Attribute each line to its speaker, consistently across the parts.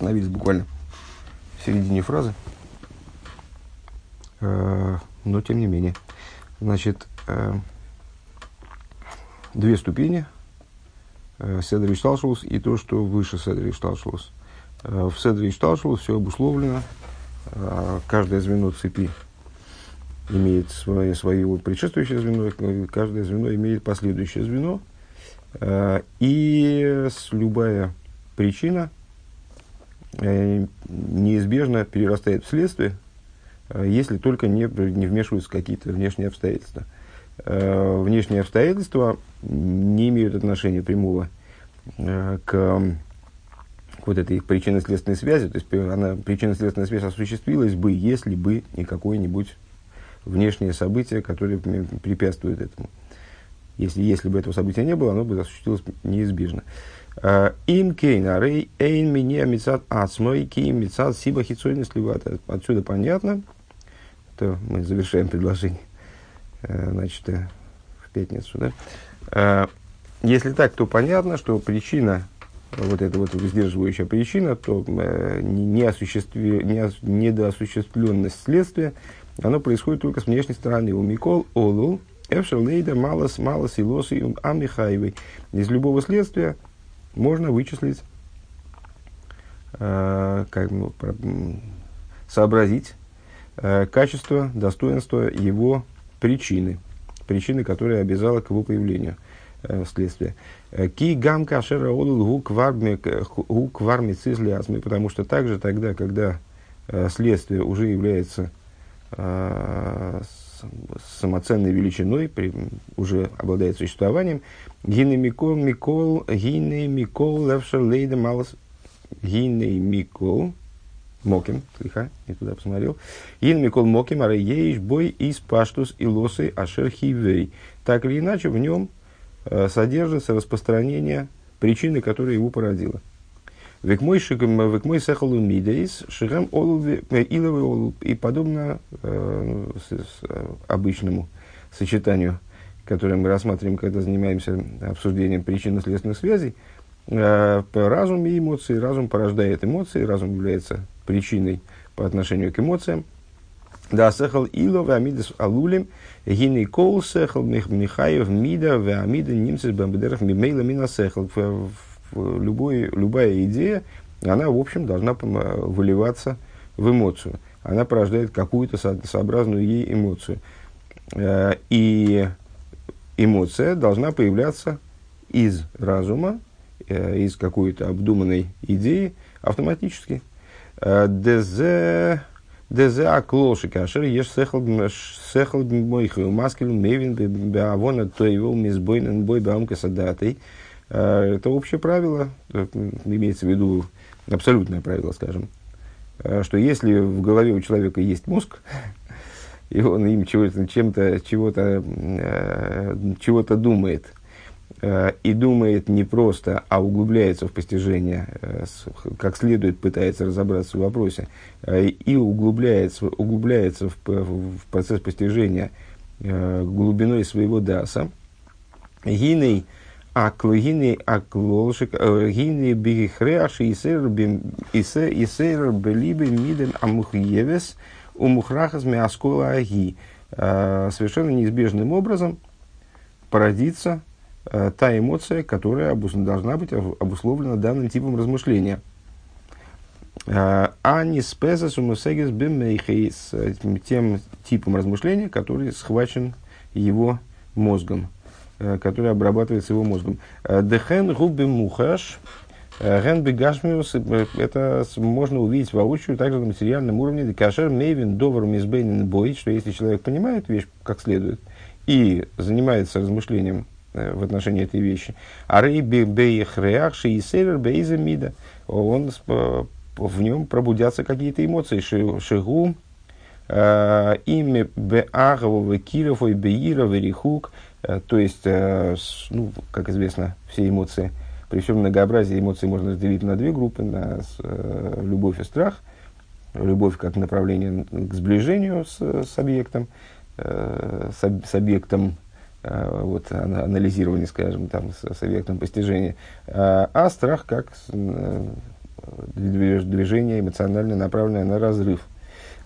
Speaker 1: остановились буквально в середине фразы. Э, но тем не менее. Значит, э, две ступени. Э, Седри Шталшус и то, что выше Седри Шталшус. В Седри Шталшус все обусловлено. Каждое звено цепи имеет свое, свое предшествующее звено, каждое звено имеет последующее звено. И любая причина неизбежно перерастает в следствие, Э, если только не, не вмешиваются какие-то внешние обстоятельства. Э, внешние обстоятельства не имеют отношения прямого э, к, к вот этой причинно-следственной связи. То есть она, причинно-следственная связь осуществилась бы, если бы не какое-нибудь внешнее событие, которое препятствует этому. Если, если бы этого события не было, оно бы осуществилось неизбежно. Кейна рей эйн меня мецат ацмой ким мецат сиба хитсойнес Отсюда понятно, что мы завершаем предложение, э, значит, э, в пятницу, да? Э, если так, то понятно, что причина, вот эта вот сдерживающая причина, то неосуществи, недоосуществленность следствия, оно происходит только с внешней стороны. У Микол Олу, Эвшерлейда, Малос, Малос и Лосы, Амихаевой. Из любого следствия можно вычислить, как, ну, сообразить Э, качество, достоинство его причины, причины, которая обязала к его появлению э, следствия. Э, ки гам кашера олул гукварми цизлиазмы, потому что также тогда, когда э, следствие уже является э, самоценной величиной, при, уже обладает существованием, гины микол, микол, гины микол, левшер лейда малос, гины микол, Моким, слегка, не туда посмотрел. Ин Микол Моким, а ейш бой из паштус и лосы ашерхивей. Так или иначе, в нем э, содержится распространение причины, которая его породила. Век мой шигам, век мой сехалу мидейс, шигам э, иловый олув. И подобно э, с, с, обычному сочетанию, которое мы рассматриваем, когда занимаемся обсуждением причинно-следственных связей, э, разум и эмоции, разум порождает эмоции, разум является причиной по отношению к эмоциям. Да, сехал ило вамидас алулим, гиней кол сехал михаев мида вамида немцев бамбедеров мимейла мина сехал. Любой, любая идея, она, в общем, должна выливаться в эмоцию. Она порождает какую-то сообразную ей эмоцию. Э, и эмоция должна появляться из разума, э, из какой-то обдуманной идеи автоматически. Дезе Дезе аклоши кашер еш сехал моих маскил мевин беавона то его мизбойнен бой бамка садатой. Это общее правило, имеется в виду абсолютное правило, скажем, что если в голове у человека есть мозг, и он им чего-то, чем-то, чего-то, чего-то думает – Э, и думает не просто, а углубляется в постижение, э, как следует пытается разобраться в вопросе, э, и углубляется, углубляется в, в процесс постижения глубиной своего даса, гиней аклогиней аклолшик, гиней бигихреаши исер белибе миден амухиевес умухрахас миаскола аги. Совершенно неизбежным образом породится та эмоция, которая должна быть обусловлена данным типом размышления. Э, а не спеза сумусегис бимейхейс, тем типом размышления, который схвачен его мозгом, который обрабатывается его мозгом. Э, Дехен губи мухаш, Ген бегашмиус, это можно увидеть воочию также на материальном уровне. Декашер мейвин довар мизбейнен бой, что если человек понимает вещь как следует и занимается размышлением Э, в отношении этой вещи. А рейби бейхреах и север бейза мида. Он, в нем пробудятся какие-то эмоции. Шигу, э, имя беагового киров и беира верихук. Э, то есть, ну, как известно, все эмоции, при всем многообразии эмоций можно разделить на две группы, на любовь и страх. Любовь как направление к сближению с, с объектом, с, с объектом Э, вот, анализирование, скажем, там, с, с объектом постижения, а, а страх как э, движение эмоционально направленное на разрыв.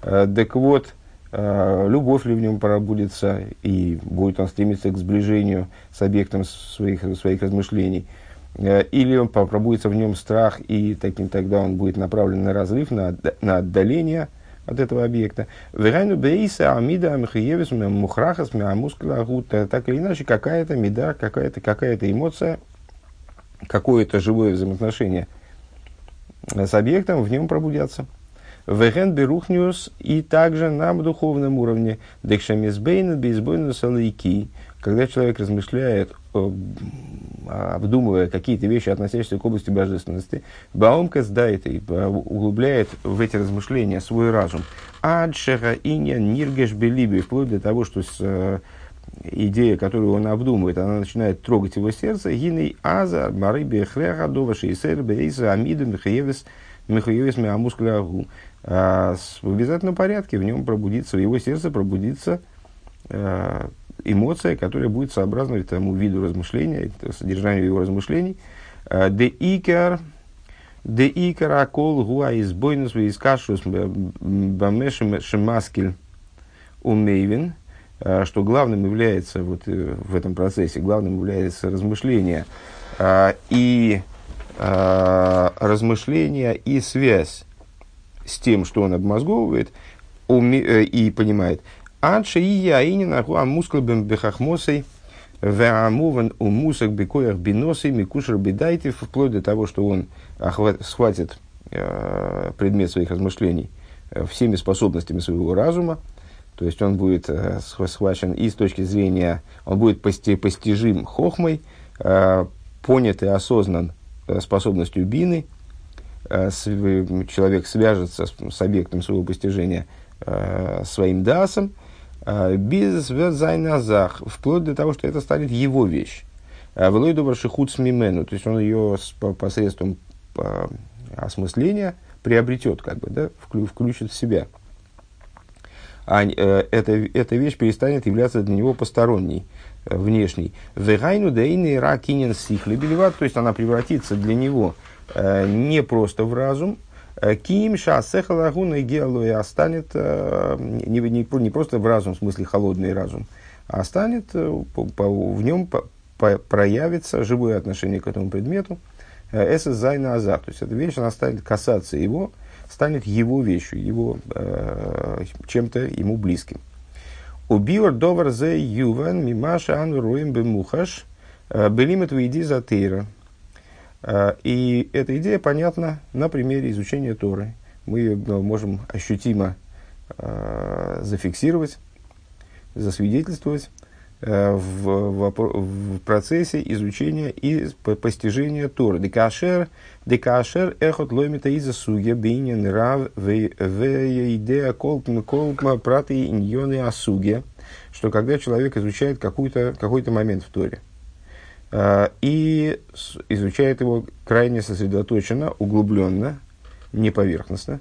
Speaker 1: Так вот, любовь ли в нем пробудется, и будет он стремиться к сближению с объектом своих, своих размышлений, или он пробудется в нем страх, и таким тогда он будет направлен на разрыв, на, на отдаление – от этого объекта. Верайну бейса амида михаевис мухрахас миамускула Так или иначе, какая-то меда, какая-то какая эмоция, какое-то живое взаимоотношение с объектом в нем пробудятся. Веген берухниус и также на духовном уровне. Декшамизбейн бейсбойн салайки. Когда человек размышляет обдумывая какие-то вещи, относящиеся к области божественности, Баумкас дает и углубляет в эти размышления свой разум. Адшеха иня ниргеш белиби, вплоть до того, что с, э, идея, которую он обдумывает, она начинает трогать его сердце. Гиней аза марыби хреха дова шейсер бейса амиду михаевис михаевис миамускулягу. А в обязательном порядке в нем пробудится, в его сердце пробудится э, эмоция, которая будет сообразна тому виду размышления, содержанию его размышлений. Э, де икер, де икер акол гуа избойнус вискашус бамешем шемаскель умейвин, э, что главным является вот э, в этом процессе, главным является размышление и размышление и связь с тем, что он обмозговывает и понимает, Адши и яинин ахуа мускулбем бехахмосой веамуван у мусок бекоях биносы микушер бедайте, вплоть до того, что он охват, схватит э, предмет своих размышлений э, всеми способностями своего разума, то есть он будет э, схвачен и с точки зрения, он будет пости, постижим хохмой, э, понят и осознан э, способностью бины, э, человек свяжется с, с объектом своего постижения э, своим дасом, Э, без зайназах, вплоть до того, что это станет его вещь. Э, Влой добрши худ мимену, то есть он ее посредством э, осмысления приобретет, как бы, да, включит в себя. А эта, эта вещь перестанет являться для него посторонней, внешней. Вегайну дейны ракинен сихли то есть она превратится для него не просто в разум, Ким шасеха лагуна геалуя станет э, не, не, не просто в разум, в смысле холодный разум, а станет, э, в нем проявится живое отношение к этому предмету, э, עס איז זיינע א זאך. То есть эта вещь, она станет касаться его, станет его вещью, его, чем-то ему близким. וביאור דבר זה יובן ממה שאנו רואים במוחש בלימוד וידיעת התורה. А, и эта идея понятна на примере изучения Торы. Мы ее ну, можем ощутимо а, зафиксировать, засвидетельствовать а, в, процессе изучения и постижения Торы. Декашер, декашер эхот ломита из асуге бейнин рав идея колпма колпма праты иньоны асуге, что когда человек изучает какой-то какой момент в Торе – Э, и изучает его крайне сосредоточенно, углубленно, не поверхностно,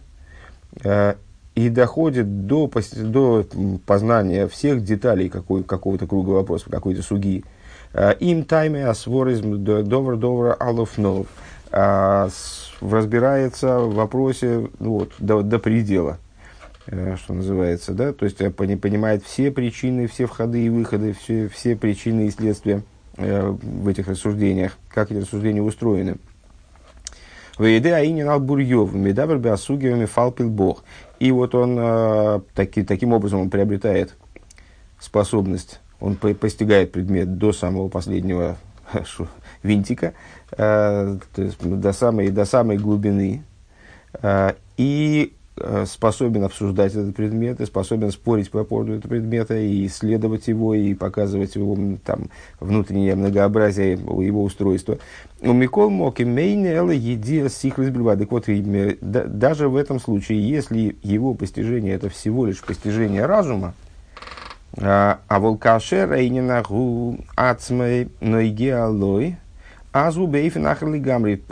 Speaker 1: э, и доходит до, до познания всех деталей какой, какого-то круга вопросов, какой-то суги. Э, им тайме асворизм довр довр алов нов разбирается в вопросе ну, вот, до, до предела, что называется, да, то есть понимает все причины, все входы и выходы, все, все причины и следствия. Э, в этих рассуждениях, как эти рассуждения устроены. Вейде Аинин Албурьев, Медабр Беасугиевами Фалпил Бог. И вот он э, таки, таким образом он приобретает способность, он постигает предмет до самого последнего винтика, э, то есть до самой, до самой глубины. И Э, способен обсуждать этот предмет, и способен спорить по поводу этого предмета, и исследовать его, и показывать его там, внутреннее многообразие его устройства. У Микол Моки Мейнела Едия Сихлис Так вот, даже в этом случае, если его постижение это всего лишь постижение разума, а, а волкашер Рейнинаху Ацмей Нойгеалой, Бейфинахали Гамри,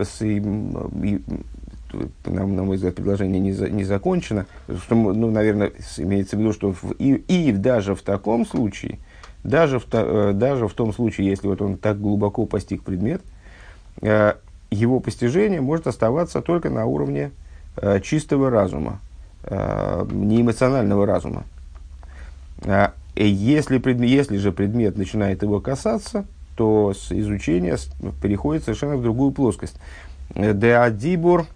Speaker 1: на, на мой взгляд, предложение не, за, не закончено. Что, ну, наверное, имеется в виду, что в, и, и даже в таком случае, даже в, э, даже в том случае, если вот он так глубоко постиг предмет, э, его постижение может оставаться только на уровне э, чистого разума, неэмоционального разума. Если, предмет, если же предмет начинает его касаться, то с изучения переходит совершенно в другую плоскость. Деадибур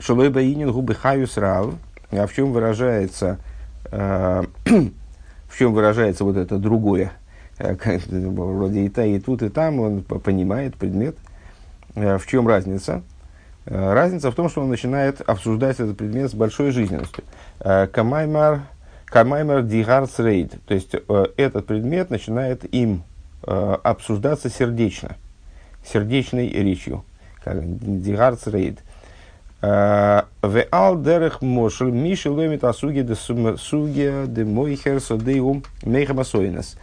Speaker 1: шалой баинин губы хаюс рав. А в чем выражается, в чем выражается вот это другое? Вроде и та, и тут, и там он понимает предмет. В чем разница? Разница в том, что он начинает обсуждать этот предмет с большой жизненностью. Камаймар, камаймар дигарс рейд. То есть этот предмет начинает им обсуждаться сердечно, сердечной речью. Дигарц рейд. В ал дерех мошел миши ломит асуги де суги де мойхер содеум мейхамасоинес.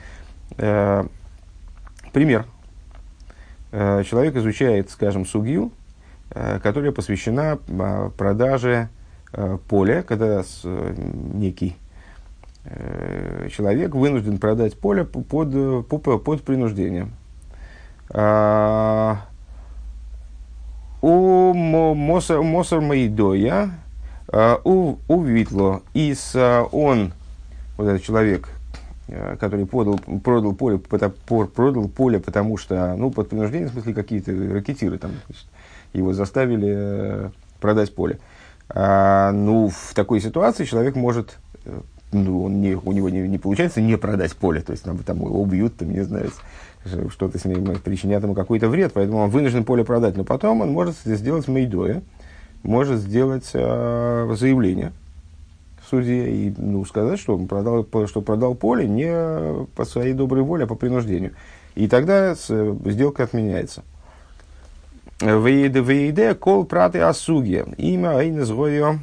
Speaker 1: Э, пример. Человек изучает, скажем, сугию, которая посвящена продаже поля, когда некий человек вынужден продать поле под, под, под принуждением. У Мосар Маидоя, у, у Витло, из он, вот этот человек, который подал, продал, поле, продал поле, потому что, ну, под принуждением, в смысле, какие-то ракетиры там, его заставили продать поле. А, ну, в такой ситуации человек может ну, он не, у него не, не получается не продать поле, то есть там, там его убьют, там, не знаю, что-то с ним причинят ему какой-то вред, поэтому он вынужден поле продать. Но потом он может сделать мейдоя, может сделать э, заявление в суде и ну, сказать, что, он продал, что продал поле не по своей доброй воле, а по принуждению. И тогда сделка отменяется. Вейде кол праты асуги. Имя айнес гойо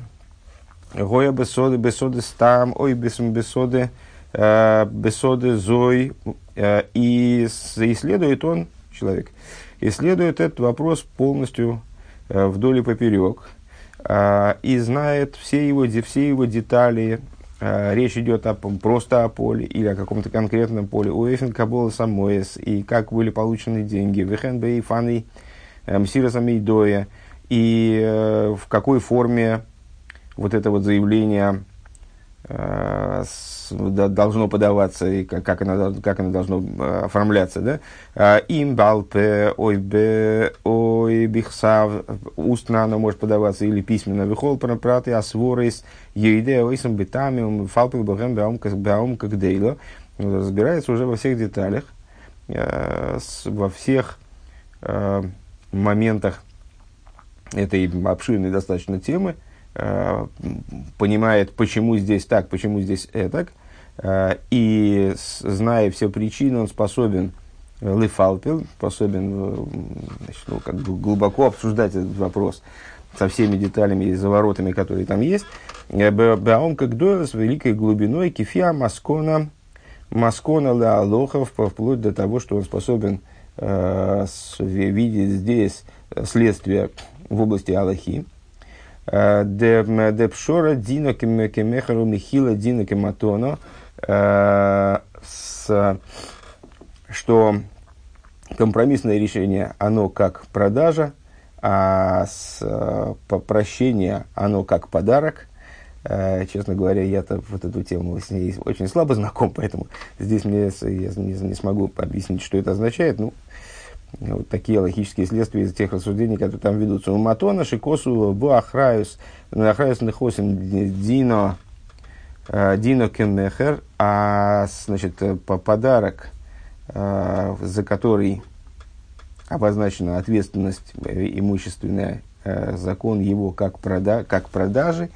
Speaker 1: Гоя бесоды, бесоды стам, ой, бесоды, э, бесоды зой. Э, и исследует он, человек, исследует этот вопрос полностью э, вдоль и поперек. И знает все его, все его детали, речь идет о, просто о поле или о каком-то конкретном поле. У Эфин Кабола Самоэс, и как были получены деньги. Вехен Бей Фаны Мсира Самейдоя, и в какой форме вот это вот заявление э, должно подаваться и как, как, оно, как оно должно э, оформляться. Да? А, им балпе, ой бе, ой бихсав, устно оно может подаваться или письменно. Вихол праты асворис, ейде ойсом бетамиум, фалпил бахем баум как дейло. Разбирается уже во всех деталях, э, во всех э, моментах этой обширной достаточно темы, Э, понимает, почему здесь так, почему здесь это, э, и зная все причины, он способен лифалпил, способен э, значит, ну, как бы глубоко обсуждать этот вопрос со всеми деталями и заворотами, которые там есть. Баум как с великой глубиной кефия маскона, маскона ла алохов, вплоть до того, что он способен э, видеть здесь следствие в области Аллахи. Депшора Дина Кемехару Михила Дина Кематона, что компромиссное решение, оно как продажа, а с, прощение, оно как подарок. Честно говоря, я-то вот эту тему с ней очень слабо знаком, поэтому здесь мне, я не смогу объяснить, что это означает. Ну, вот такие логические следствия из тех рассуждений, которые там ведутся. У Матона, Шикосу, Буахраюс, Ахраюс Нехосим, Дино, э, Дино Кеммехер, а значит, по подарок, э, за который обозначена ответственность э, имущественная, закон его как, прода, как продажи,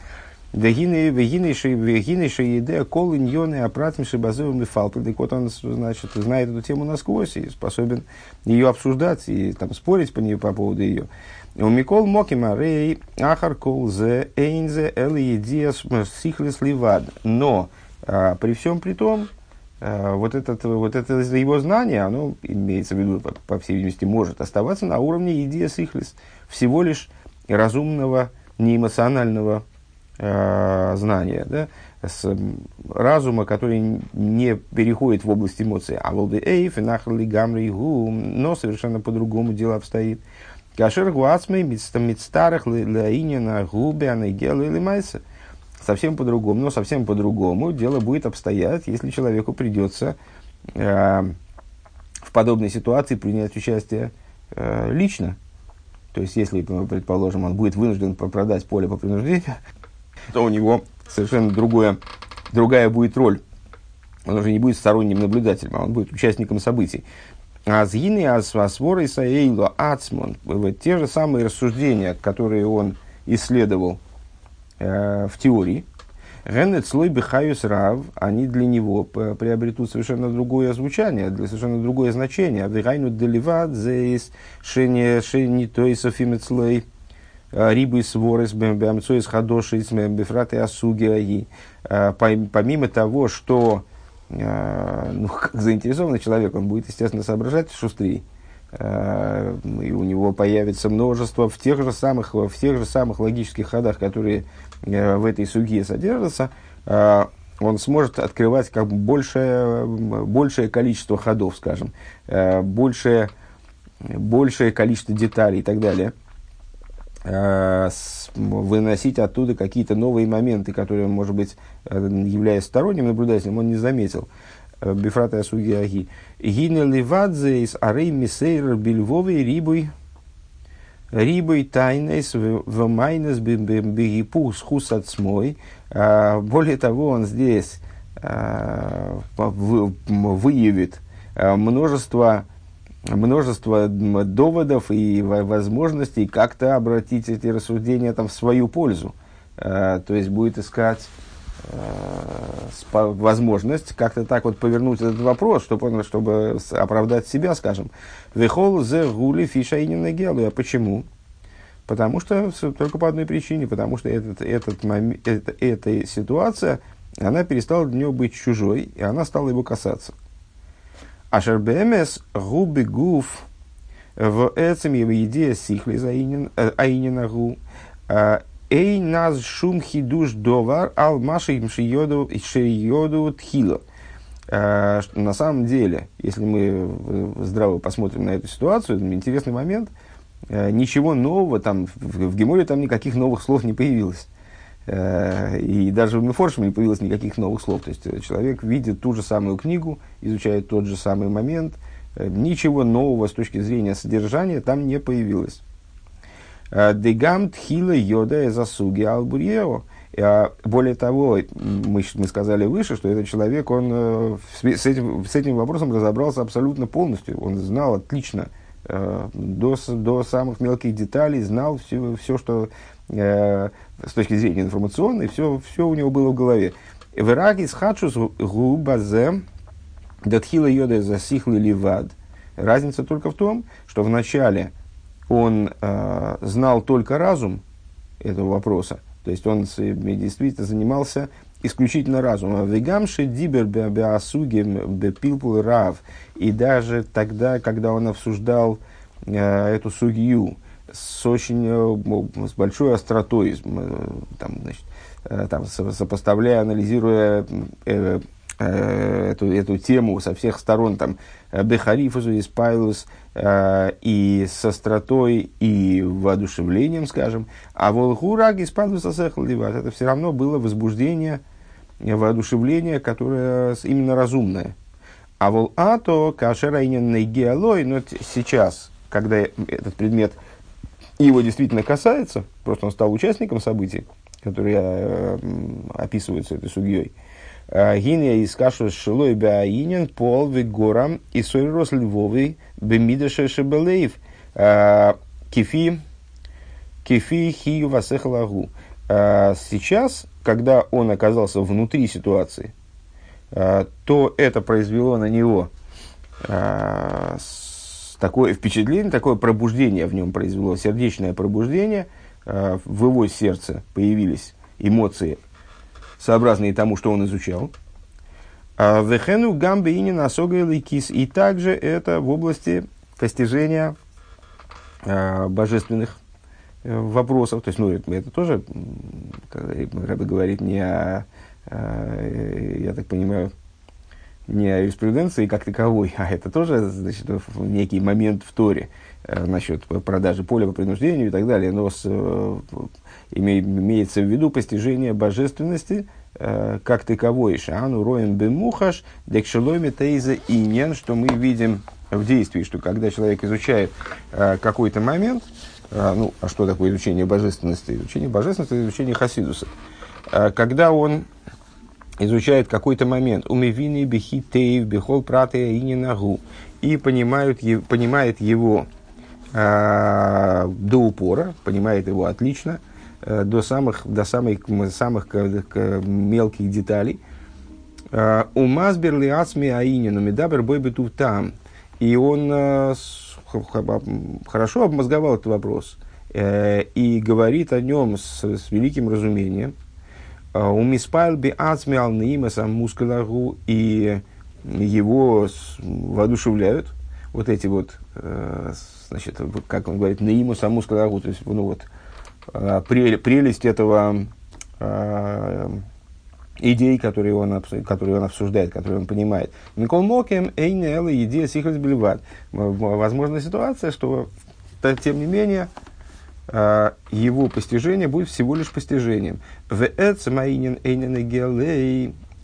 Speaker 1: Вегинейшая идея кол иньоны апратмиши базовыми фалпы. Так вот он, значит, знает эту тему насквозь и способен ее обсуждать и там, спорить по ней по поводу ее. У Микол Мокима Рей Ахар Кол Зе Эйнзе Эли Едиас Сихлес Ливад. Но а, при всем при том, а, вот, этот, вот это его знание, оно имеется в виду, по, по всей видимости, может оставаться на уровне идея Сихлес, всего лишь разумного, неэмоционального э, знания, да, с разума, который не переходит в область эмоций. А волды эйф, нахрли гамри гу, но совершенно по-другому дело обстоит. Кашер гуацмей мицтарах лаинина губе анагела или майса. Совсем по-другому, но совсем по-другому дело будет обстоять, если человеку придется э, в подобной ситуации принять участие э, лично. То есть, если, предположим, он будет вынужден продать поле по принуждению, то у него совершенно другое, другая будет роль. Он уже не будет сторонним наблюдателем, а он будет участником событий. Азгины асвасворы саэйло ацмон. Те же самые рассуждения, которые он исследовал э, в теории. Генет слой бихаюс рав, они для него приобретут совершенно другое звучание, для совершенно другое значение. Вигайну деливат зейс шени шени тойсов слой рибы сворес бэмцоис хадошис бефраты асуги э, Помимо того, что Э, ну, как заинтересованный человек, он будет, естественно, соображать шустрее. Э, и у него появится множество в тех же самых, в тех же самых логических ходах, которые э, в этой суге содержатся, он сможет открывать как большее, большее количество ходов, скажем, большее, большее количество деталей и так далее – Э, выносить оттуда какие-то новые моменты, которые, может быть, э, являясь сторонним наблюдателем, он не заметил. Э, Бифрата Асуги Аги. Гине ливадзе из арей мисейр бельвовой рибой рибой тайнес в майнес бегипу с хусацмой. Более того, он здесь выявит множество множество доводов и возможностей как-то обратить эти рассуждения там, в свою пользу. Э, то есть будет искать э, возможность как-то так вот повернуть этот вопрос, чтобы, чтобы оправдать себя, скажем. Вехол зе гули фиша гелу. А почему? Потому что только по одной причине, потому что этот, этот момент, это, эта ситуация, она перестала для него быть чужой, и она стала его касаться. Ашер БМС губи гуф в эцем идея сихли аинина гу. Эй нас шум хидуш довар ал маши им шиоду тхило. На самом деле, если мы здраво посмотрим на эту ситуацию, интересный момент, ничего нового там, в, в Геморе там никаких новых слов не появилось. Э, и даже в Мефоршем не появилось никаких новых слов. То есть э, человек видит ту же самую книгу, изучает тот же самый момент. Э, ничего нового с точки зрения содержания там не появилось. Дегам тхила йода засуги албурьео. Более того, мы, мы сказали выше, что этот человек, он с этим, с этим вопросом разобрался абсолютно полностью. Он знал отлично, до, до самых мелких деталей, знал все, все что с точки зрения информационной, все, все у него было в голове. Вераги с хачус губазе датхила йода засихлый ливад. Разница только в том, что вначале он э, знал только разум этого вопроса, то есть он действительно занимался исключительно разумом. Вегамши дибер беасуги бепилпул рав. И даже тогда, когда он обсуждал э, эту сугию, с очень э, с большой остротой, э, там, значит, э, там, сопоставляя, анализируя э, э, эту, эту тему со всех сторон, там, Бехарифусу, Испайлус, э, и с остротой, и воодушевлением, скажем, а Волхураг Испайлус Асехалдиват, это все равно было возбуждение, воодушевление, которое именно разумное. А вол ато кашерайненный геолой, но сейчас, когда этот предмет – его действительно касается, просто он стал участником событий, которые э, описываются этой судьей. А, Гиния из кашу шилой беаинен пол горам и сойрос львовый бемидаше шебелеев а, кефи кефи хию васехалагу. А, сейчас, когда он оказался внутри ситуации, то это произвело на него такое впечатление, такое пробуждение в нем произвело, сердечное пробуждение, э, в его сердце появились эмоции, сообразные тому, что он изучал. А Вехену гамбе и кис. И также это в области постижения э, божественных э, вопросов. То есть, ну, это, это тоже, Рэбе говорит, не о, я так понимаю, не о юриспруденции как таковой, а это тоже значит, некий момент в Торе э, насчет продажи поля по принуждению и так далее, но с, э, име, имеется в виду постижение божественности э, как таковой. Шану роем бемухаш декшеломи тейза иньян, что мы видим в действии, что когда человек изучает э, какой-то момент, э, ну, а что такое изучение божественности? Изучение божественности – изучение хасидуса. Э, когда он изучает какой-то момент, умевины бихитеев, бихол пратея и нагу, и понимают, понимает его э, до упора, понимает его отлично, э, до самых, до самых, самых к, к мелких деталей. Э, Умазбер ли ацми аинину медабер бой там. И он э, хорошо обмозговал этот вопрос э, и говорит о нем с, с великим разумением – у Миспайл би ацмиал мускулару, и его воодушевляют вот эти вот, э, значит, как он говорит, наимуса мускулару, то есть, ну вот, э, прелесть этого э, идей, которые он, которые он обсуждает, которые он понимает. Никол Мокем, Эйнел, идея Сихлес Бельват. Возможна ситуация, что, тем не менее, а, его постижение будет всего лишь постижением.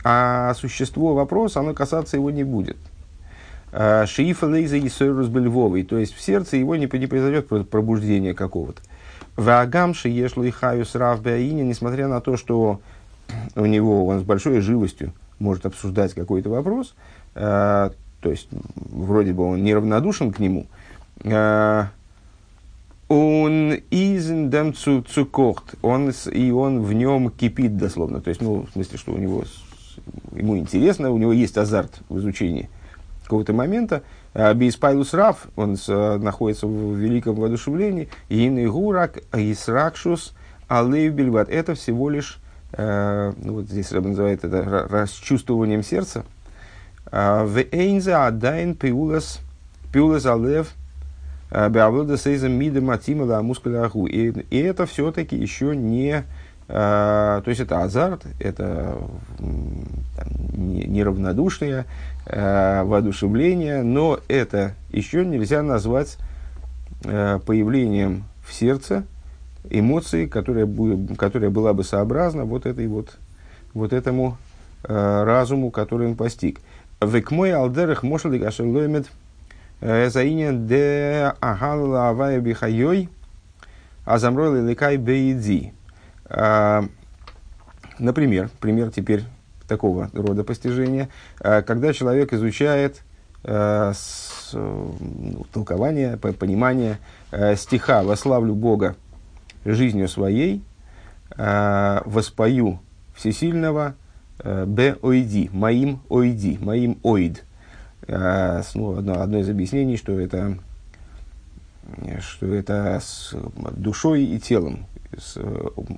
Speaker 1: А существо вопроса, оно касаться его не будет. А, Шиифа лейза и Львовой, то есть в сердце его не, не произойдет пробуждение какого-то. В Агамши ешлу и хаюс рав несмотря на то, что у него он с большой живостью может обсуждать какой-то вопрос, то есть вроде бы он неравнодушен к нему, он изен дем цукохт, он и он в нем кипит дословно. То есть, ну, в смысле, что у него, ему интересно, у него есть азарт в изучении какого-то момента. А Бейспайлус Раф, он находится в великом воодушевлении. Ин гурак, исракшус, алейв бельват. Это всего лишь, э, ну, вот здесь Рэб называет это расчувствованием сердца. А, в эйнзе адайн пиулас, пиулас алев – Беавода сейза мида матимала мускулярху. И это все-таки еще не... То есть это азарт, это неравнодушное воодушевление, но это еще нельзя назвать появлением в сердце эмоции, которая, которая была бы сообразна вот, этой вот, вот этому разуму, который он постиг. Векмой алдерах мошали гашелоймет – Заинен де агала авая бихайой, а замрой ликай бейди. Например, пример теперь такого рода постижения, когда человек изучает с, ну, толкование, понимание стиха «Вославлю Бога жизнью своей, воспою всесильного, б ойди, моим ойди, моим оид». А, ну, одно, одно из объяснений, что это, что это с душой и телом, с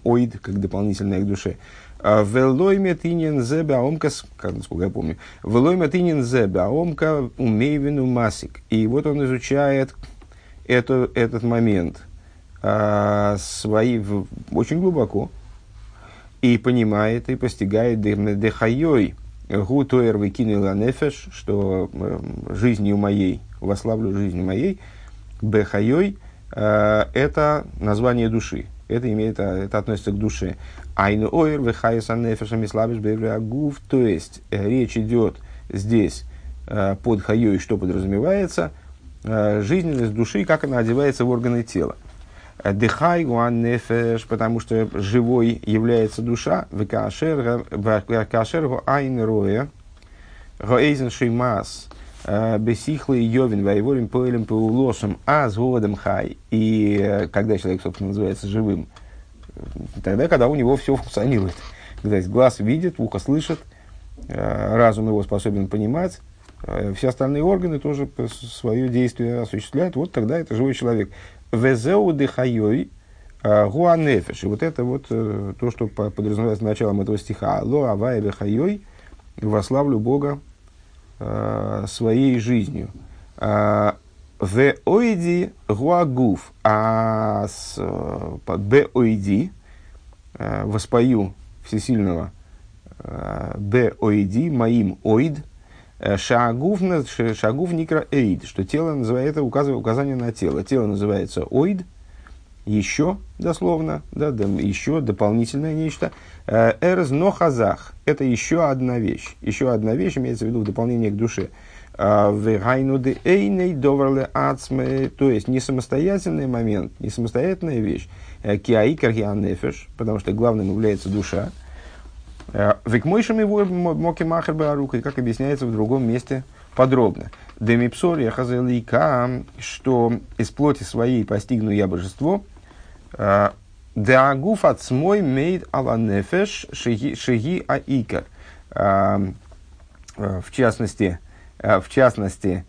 Speaker 1: оид, как дополнительное к душе. А, Велойме тинен зебе аомкас, насколько я помню, велойме тинен зебе аомка умейвину масик. И вот он изучает это, этот момент а, свои, в, очень глубоко и понимает и постигает дехайой, Гутуэр выкинула нефеш, что э, жизнью моей, вославлю жизнью моей, бехайой, э, это название души. Это, имеет, э, это относится к душе. Айну ойр вехайса нефешем и слабиш гуф. То есть речь идет здесь под хайой, что подразумевается, жизненность души, как она одевается в органы тела. Дыхай нефеш, потому что живой является душа, векашер айн роя, гоэйзен шеймас, бесихлый йовин, воеворим поэлем паулосом, а с хай. И э, когда человек, собственно, называется живым, тогда, когда у него все функционирует. Есть глаз видит, ухо слышит, э, разум его способен понимать, э, все остальные органы тоже свое действие осуществляют. Вот тогда это живой человек. Везеу дыхайой а, гуанефеш. И вот это вот э, то, что подразумевается началом этого стиха. Ло авай бехайой вославлю Бога э, своей жизнью. В ойди гуагуф, а с б ойди воспою всесильного б ойди моим оид Шагув, шагув никра эйд, что тело называет, это указывает, указание на тело. Тело называется оид, еще, дословно, да, да, еще дополнительное нечто. Эрз но хазах, это еще одна вещь. Еще одна вещь имеется в виду в дополнение к душе. Вегайнуды эйней доварле ацме, то есть не самостоятельный момент, не самостоятельная вещь. Киаикар нефеш, потому что главным является душа. Векмойшем его моки махер баарукой, как объясняется в другом месте подробно. Демипсория хазелика, что из плоти своей постигну я божество. Деагуф от смой мейд ала нефеш шеги аикар. В частности, в частности,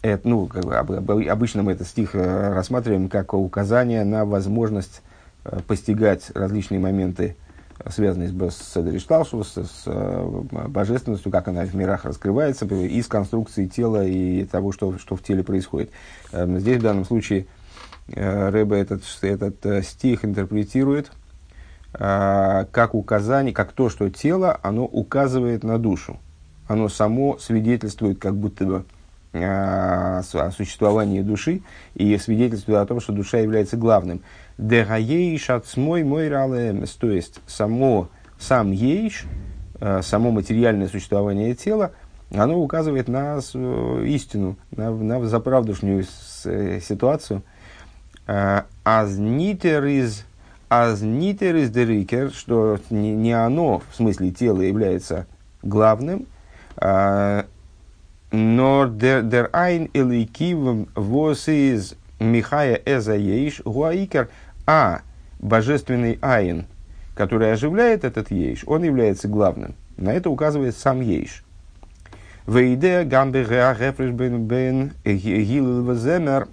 Speaker 1: это, ну, как бы, обычно мы этот стих рассматриваем как указание на возможность постигать различные моменты связанные с, с Седришталшу, с, с э, божественностью, как она в мирах раскрывается, из конструкции тела и того, что, что в теле происходит. Эм, здесь в данном случае э, Рэбе этот, этот э, стих интерпретирует как указание, как то, что тело, оно указывает на душу. Оно само свидетельствует как будто бы о существовании души и свидетельствует о том, что душа является главным. Дегаейш от смой мой то есть само, сам ейш, э, само материальное существование тела, оно указывает на э, истину, на, на заправдушнюю э, ситуацию. Азнитер из Азнитер из дерикер, что не, не оно, в смысле тела, является главным, но дер айн эликив вос из Михая эза ейш гуаикер, а божественный Айн, который оживляет этот Ейш, он является главным. На это указывает сам Ейш. Вейде гамбе бен бен земер.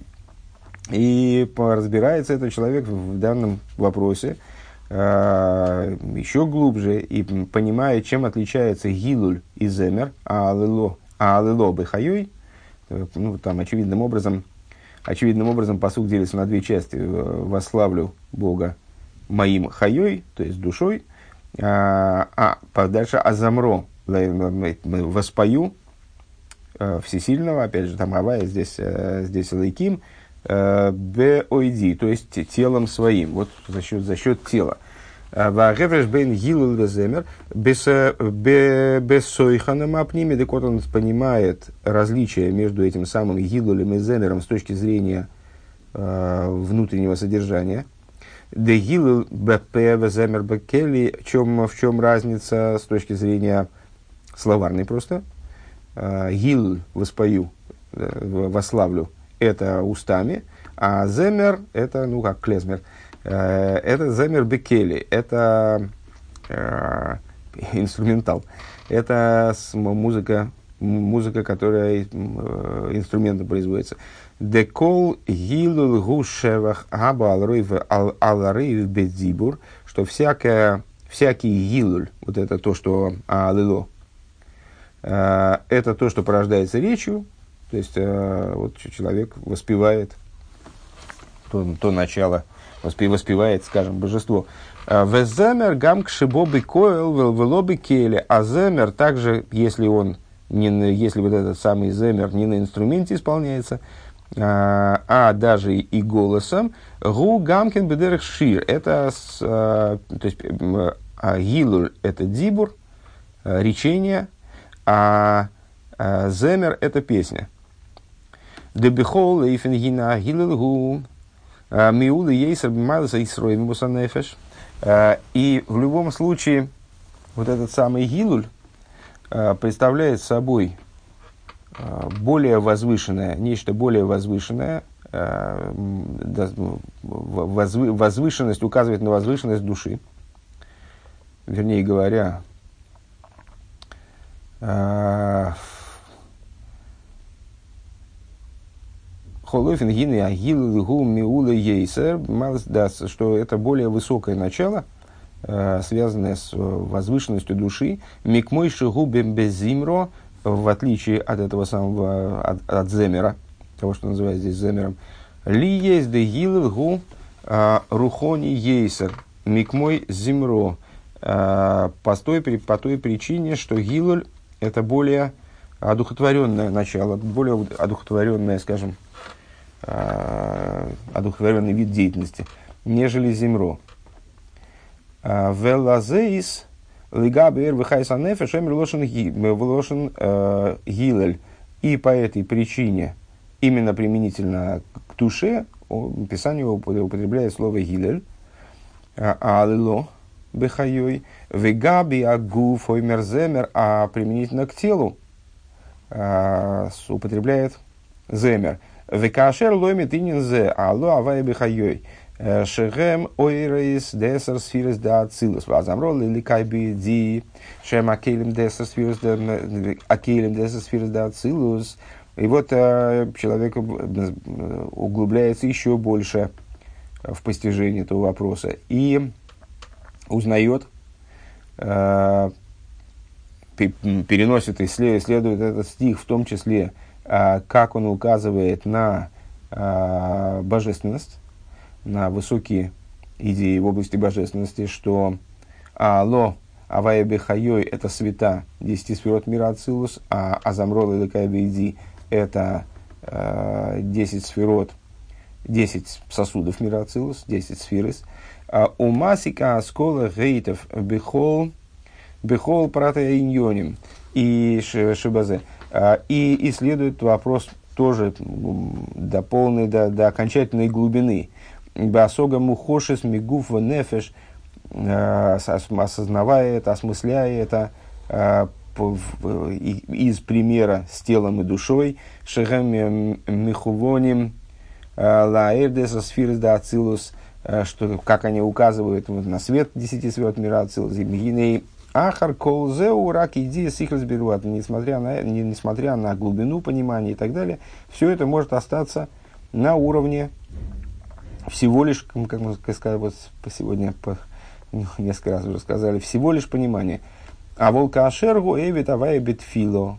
Speaker 1: И разбирается этот человек в данном вопросе э, еще глубже и понимает, чем отличается гилуль и земер, а алело, а алело бехайой, э, ну, там очевидным образом Очевидным образом посуд делится на две части. Э, «Вославлю Бога моим хайой», то есть душой, а, а дальше «Азамро» «Воспою» э, всесильного, опять же, там Авая, здесь, э, здесь Лейким, «Беойди», то есть телом своим, вот за счет, за счет тела. Вагевреш бен гилул веземер бессойханом апними, так вот он понимает различие между этим самым гилулем и земером с точки зрения э, внутреннего содержания. Де гилул бп веземер бекели, в чем, в чем разница с точки зрения словарной просто. Э, гил воспою, э, вославлю, это устами, а земер это, ну как клезмер – Э, это Земер Бекели, это э, инструментал. Это музыка, музыка, которая э, инструментом производится. Декол гилул гушевах аба аларейв бедзибур, что всякое, всякий гилуль, вот это то, что алило, это то, что порождается речью, то есть вот человек воспевает то, то начало, воспевает, скажем, божество. А, Веземер гам шибоби коэл велобы келе. А земер также, если он не если вот этот самый земер не на инструменте исполняется, а, а даже и голосом, гу гамкен бедерх шир. Это, с, а, то есть, а, это дибур, речение, а, а земер это песня. Дебихол эйфенгина гилул Э, Миулы ейсер бимайлса исрой мусанефеш. Э, и в любом случае, вот этот самый гилуль э, представляет собой более возвышенное, нечто более возвышенное, возвышенность указывает на возвышенность души. Вернее говоря, Холофин гины агил гу миула ейсер, что это более высокое начало, э, связанное с возвышенностью души. Микмой шигу безимро, в отличие от этого самого, от, от земера, того, что называют здесь земером. Ли есть де гил гу а, рухони ейсер, микмой зимро. Э, по той, по той причине, что гилуль это более одухотворенное начало, более одухотворенное, скажем, э, одухотворенный вид деятельности, нежели земро. Э, велазеис лигабер вихайсанефе шемер лошен гилель. И по этой причине, именно применительно к душе, Писание употребляет слово гилель, алило, бехайой, вегаби агуф оймерземер, а применительно к телу употребляет земер. Векашер ломит ининзе, алло авай бехайой. Э, шегем ойрейс десер сфирес да ацилус. Вазамрол или кайби ди. Шем акелем акелем десер сфирес да ацилус. И вот человек углубляется еще больше в постижении этого вопроса и узнает, э, переносит и исследует этот стих, в том числе, как он указывает на э, божественность, на высокие идеи в области божественности, что Алло, Авая Бехайой – это света десяти сферот мира Ацилус, а Азамрол и Лекайбейди – это э, десять сферот, десять сосудов мира Ацилус, десять сферис. А у Масика Аскола Гейтов Бехол – Бехол прата иньоним и шибазе. А, и исследует вопрос тоже до полной, до, до окончательной глубины. Басога мухошес мигуф нефеш, а, осознавая это, осмысляя это, а, из примера с телом и душой, шехем михувоним, лаэрдеса сфирс да ацилус, что, как они указывают на свет десяти свет мира ацилус, и Ахар колзеу рак идея сихрас беруат, несмотря на, не, несмотря на глубину понимания и так далее, все это может остаться на уровне всего лишь, как мы сказали вот сегодня по, несколько раз уже сказали, всего лишь понимания. А волка ашергу эвит авая битфило.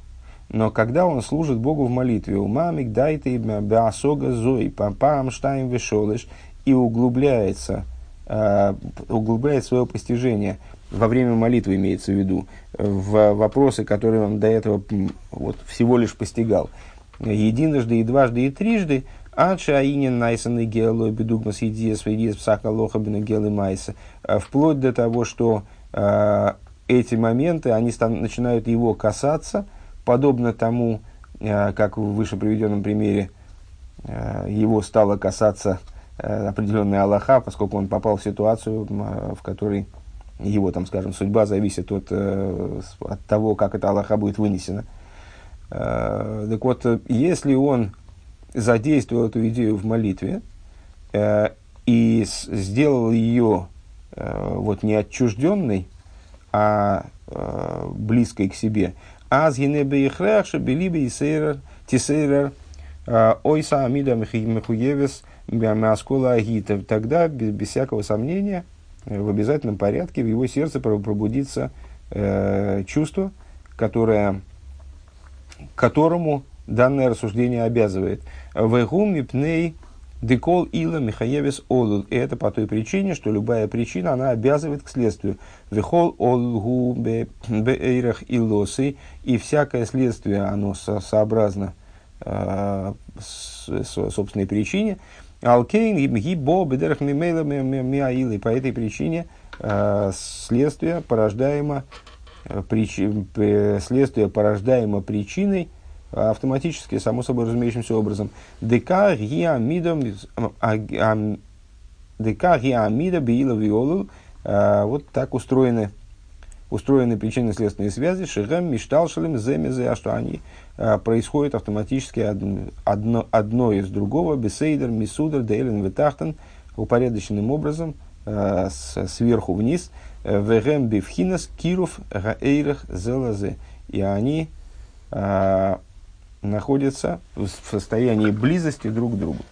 Speaker 1: Но когда он служит Богу в молитве, у мамик дайте беасога зой, пам штайм вешолыш, и углубляется, э, углубляет свое постижение – во время молитвы имеется в виду, в вопросы, которые он до этого вот, всего лишь постигал. Единожды и дважды и трижды, Ача Аинин Найсан и Геолой Бедугмас Едиес Ведиес Псака Лоха Гелы Майса, э, вплоть до того, что э, эти моменты, они стан, начинают его касаться, подобно тому, э, как в выше приведенном примере э, его стало касаться э, определенная Аллаха, поскольку он попал в ситуацию, э, в которой его, там, скажем, судьба зависит от, э, от того, как эта Аллаха будет вынесена. Э, так вот, если он задействовал эту идею в молитве э, и сделал ее вот не отчужденной, а близкой к себе, аз генебе ихряша белибе и сейрер тисейрер ойса амида мехуевес мяскола агита, тогда без, без всякого сомнения – в обязательном порядке в его сердце пробудится э, чувство, которое, которому данное рассуждение обязывает. Вегум мипней декол ила михаевис олул. И это по той причине, что любая причина, она обязывает к следствию. Вехол олгу беэйрах илосы. И всякое следствие, оно со сообразно э, с, собственной причине. Алкейн гибо бедерах мимейла миаилы. По этой причине э, следствие порождаемо, э, причи, следствие порождаемо причиной автоматически, само собой разумеющимся образом. Дека гиамидом дека гиамида биила виолу. Э, вот так устроены устроены причинно-следственные связи, шигам, мишталшалем, земезе, а что они а, происходят автоматически одно, одно из другого, бесейдер, мисудер, дейлен, ветахтен, упорядоченным образом, а, с, сверху вниз, вегем бифхинас, киров, гаэйрах, зелазе. И они а, находятся в состоянии близости друг к другу.